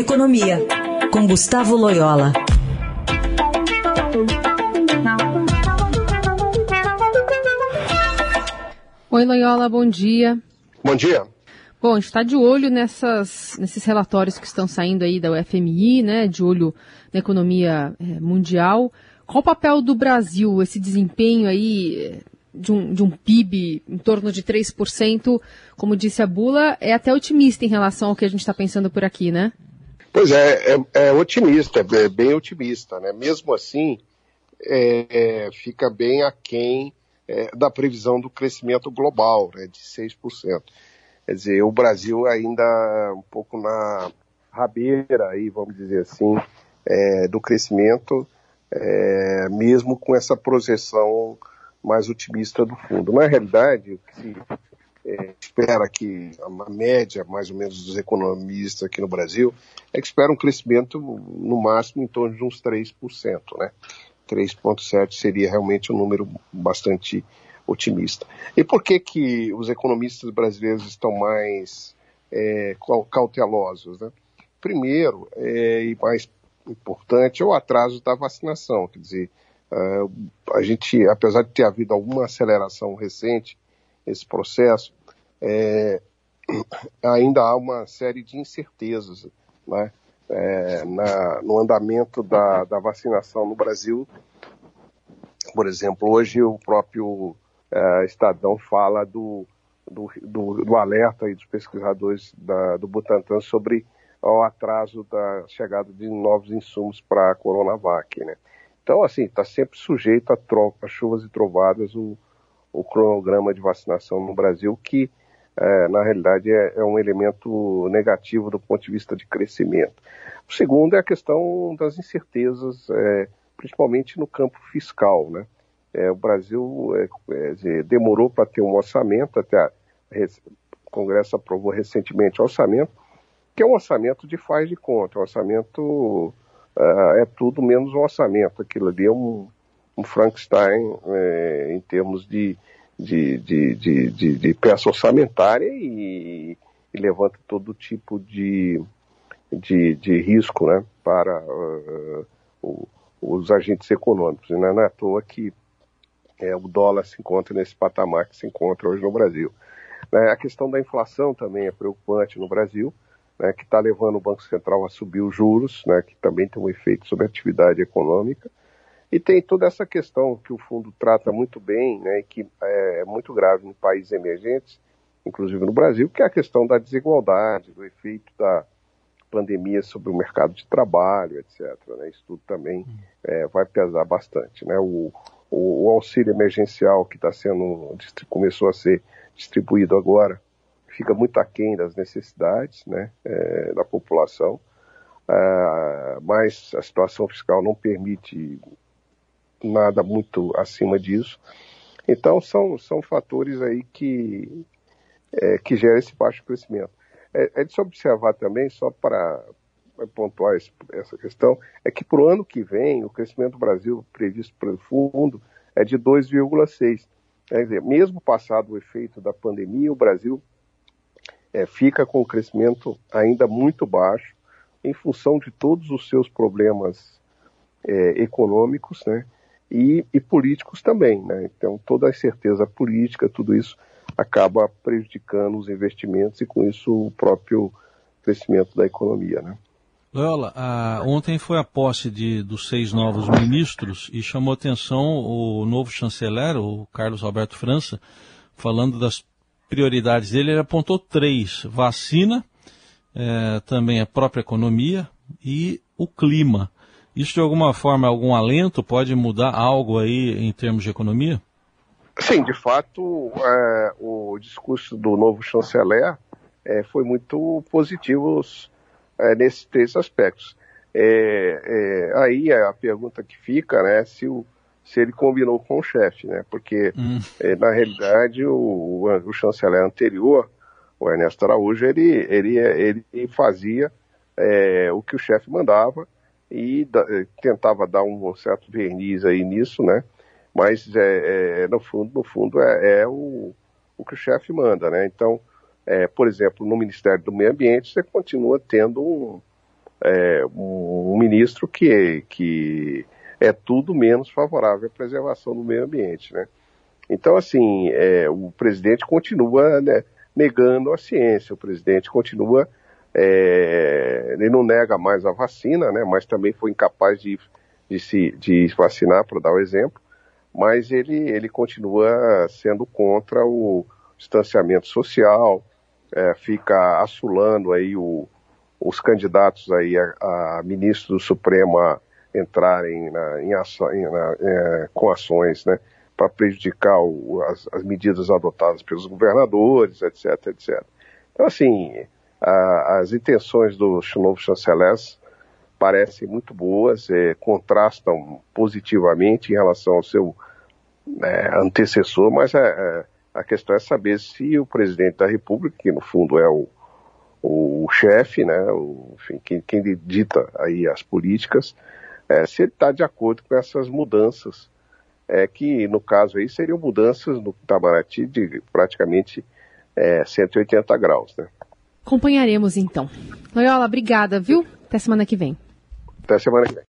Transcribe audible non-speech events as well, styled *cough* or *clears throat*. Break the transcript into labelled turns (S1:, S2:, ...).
S1: Economia, com Gustavo Loyola.
S2: Oi, Loyola, bom dia.
S3: Bom dia.
S2: Bom, a gente está de olho nessas, nesses relatórios que estão saindo aí da UFMI, né? De olho na economia é, mundial. Qual o papel do Brasil, esse desempenho aí de um, de um PIB em torno de 3%, como disse a Bula, é até otimista em relação ao que a gente está pensando por aqui, né?
S3: Pois é, é, é otimista, é bem otimista, né? Mesmo assim, é, é fica bem aquém é, da previsão do crescimento global, né, de 6%. Quer dizer, o Brasil ainda um pouco na rabeira, aí, vamos dizer assim, é, do crescimento, é, mesmo com essa projeção mais otimista do fundo. Na realidade, o que se é, espera que a média, mais ou menos, dos economistas aqui no Brasil, é que espera um crescimento no máximo em torno de uns 3%, né? 3,7 seria realmente um número bastante otimista. E por que que os economistas brasileiros estão mais é, cautelosos? Né? Primeiro, é, e mais importante, é o atraso da vacinação. Quer dizer, uh, a gente, apesar de ter havido alguma aceleração recente nesse processo, é, *clears throat* ainda há uma série de incertezas né? é, na, no andamento da, da, vacinação no Brasil. Por exemplo, hoje o próprio é, Estadão fala do, do, do, do alerta dos pesquisadores da, do Butantan sobre o atraso da chegada de novos insumos para a Coronavac. Né? Então, assim, está sempre sujeito a, tro a chuvas e trovadas o, o cronograma de vacinação no Brasil, que é, na realidade é, é, um elemento negativo do ponto de vista de crescimento. O segundo é a questão das incertezas, é, principalmente no campo fiscal. Né? É, o Brasil é, é, demorou para ter um orçamento, até a, o Congresso aprovou recentemente o orçamento, que é um orçamento de faz de conta, um orçamento uh, é tudo menos um orçamento, aquilo ali é um, um Frankenstein em termos de de, de, de, de, de peça orçamentária e, e, levanta todo tipo de, de, de risco né, para uh, uh, os agentes econômicos. E não é à toa que é, o dólar se encontra nesse patamar que se encontra hoje no Brasil. É, a questão da inflação também é preocupante no Brasil, né, que está levando o Banco Central a subir os juros, né, que também tem um efeito sobre a atividade econômica. E tem toda essa questão que o fundo trata muito bem, né, e que é muito grave em países emergentes, inclusive no Brasil, que é a questão da desigualdade, do efeito da pandemia sobre o mercado de trabalho, etc. Né, isso tudo também é, vai pesar bastante. Né, o, o, o auxílio emergencial que está sendo começou a ser distribuído agora fica muito aquém das necessidades né, é, da população, uh, mas a situação fiscal não permite nada muito acima disso. Então são, são fatores aí que, é, que geram esse baixo crescimento. É, é de se observar também, só para pontuar esse, essa questão, é que para o ano que vem o crescimento do Brasil previsto pelo fundo é de 2,6. Quer dizer, mesmo passado o efeito da pandemia, o Brasil é, fica com o crescimento ainda muito baixo, em função de todos os seus problemas é, econômicos, né? E, e políticos também. Né? Então, toda a incerteza política, tudo isso acaba prejudicando os investimentos e, com isso, o próprio crescimento da economia. Né?
S4: Loyola, ontem foi a posse de, dos seis novos ministros e chamou atenção o novo chanceler, o Carlos Alberto França, falando das prioridades dele. Ele apontou três: vacina, é, também a própria economia e o clima. Isso de alguma forma, algum alento pode mudar algo aí em termos de economia?
S3: Sim, de fato, é, o discurso do novo chanceler é, foi muito positivo é, nesses três aspectos. É, é, aí a pergunta que fica, né, se, o, se ele combinou com o chefe, né, porque hum. É, na realidade o, o, chanceler anterior, o Ernesto Araújo, ele, ele, ele fazia o que o chefe mandava e da, eh, tentava dar um certo verniz aí nisso, né? Mas é, é no fundo, no fundo é, é o, o que o chefe manda, né? Então, é, por exemplo, no Ministério do Meio Ambiente você continua tendo um, é, um, ministro que, que é tudo menos favorável à preservação do meio ambiente, né? Então, assim, é, o presidente continua né, negando a ciência, o presidente continua, é, ele não nega mais a vacina, né, mas também foi incapaz de, de se de vacinar, para dar o um exemplo, mas ele, ele continua sendo contra o distanciamento social, é, fica assulando aí o, os candidatos aí a, a ministro do Supremo a entrarem na, em em, na, é, com ações, né, para prejudicar o, as, as, medidas adotadas pelos governadores, etc, etc. Então, assim, a, as intenções do novo chanceler parecem muito boas, é, contrastam positivamente em relação ao seu é, antecessor, mas é, é, a questão é saber se o presidente da República, que no fundo é o, o chefe, né, o, enfim, quem, quem dita aí as políticas, é, se ele está de acordo com essas mudanças, é, que no caso aí seriam mudanças no Itamaraty de praticamente é, 180 graus. Né?
S2: Acompanharemos então. Loyola, obrigada, viu? Até semana que vem.
S3: Até semana que vem.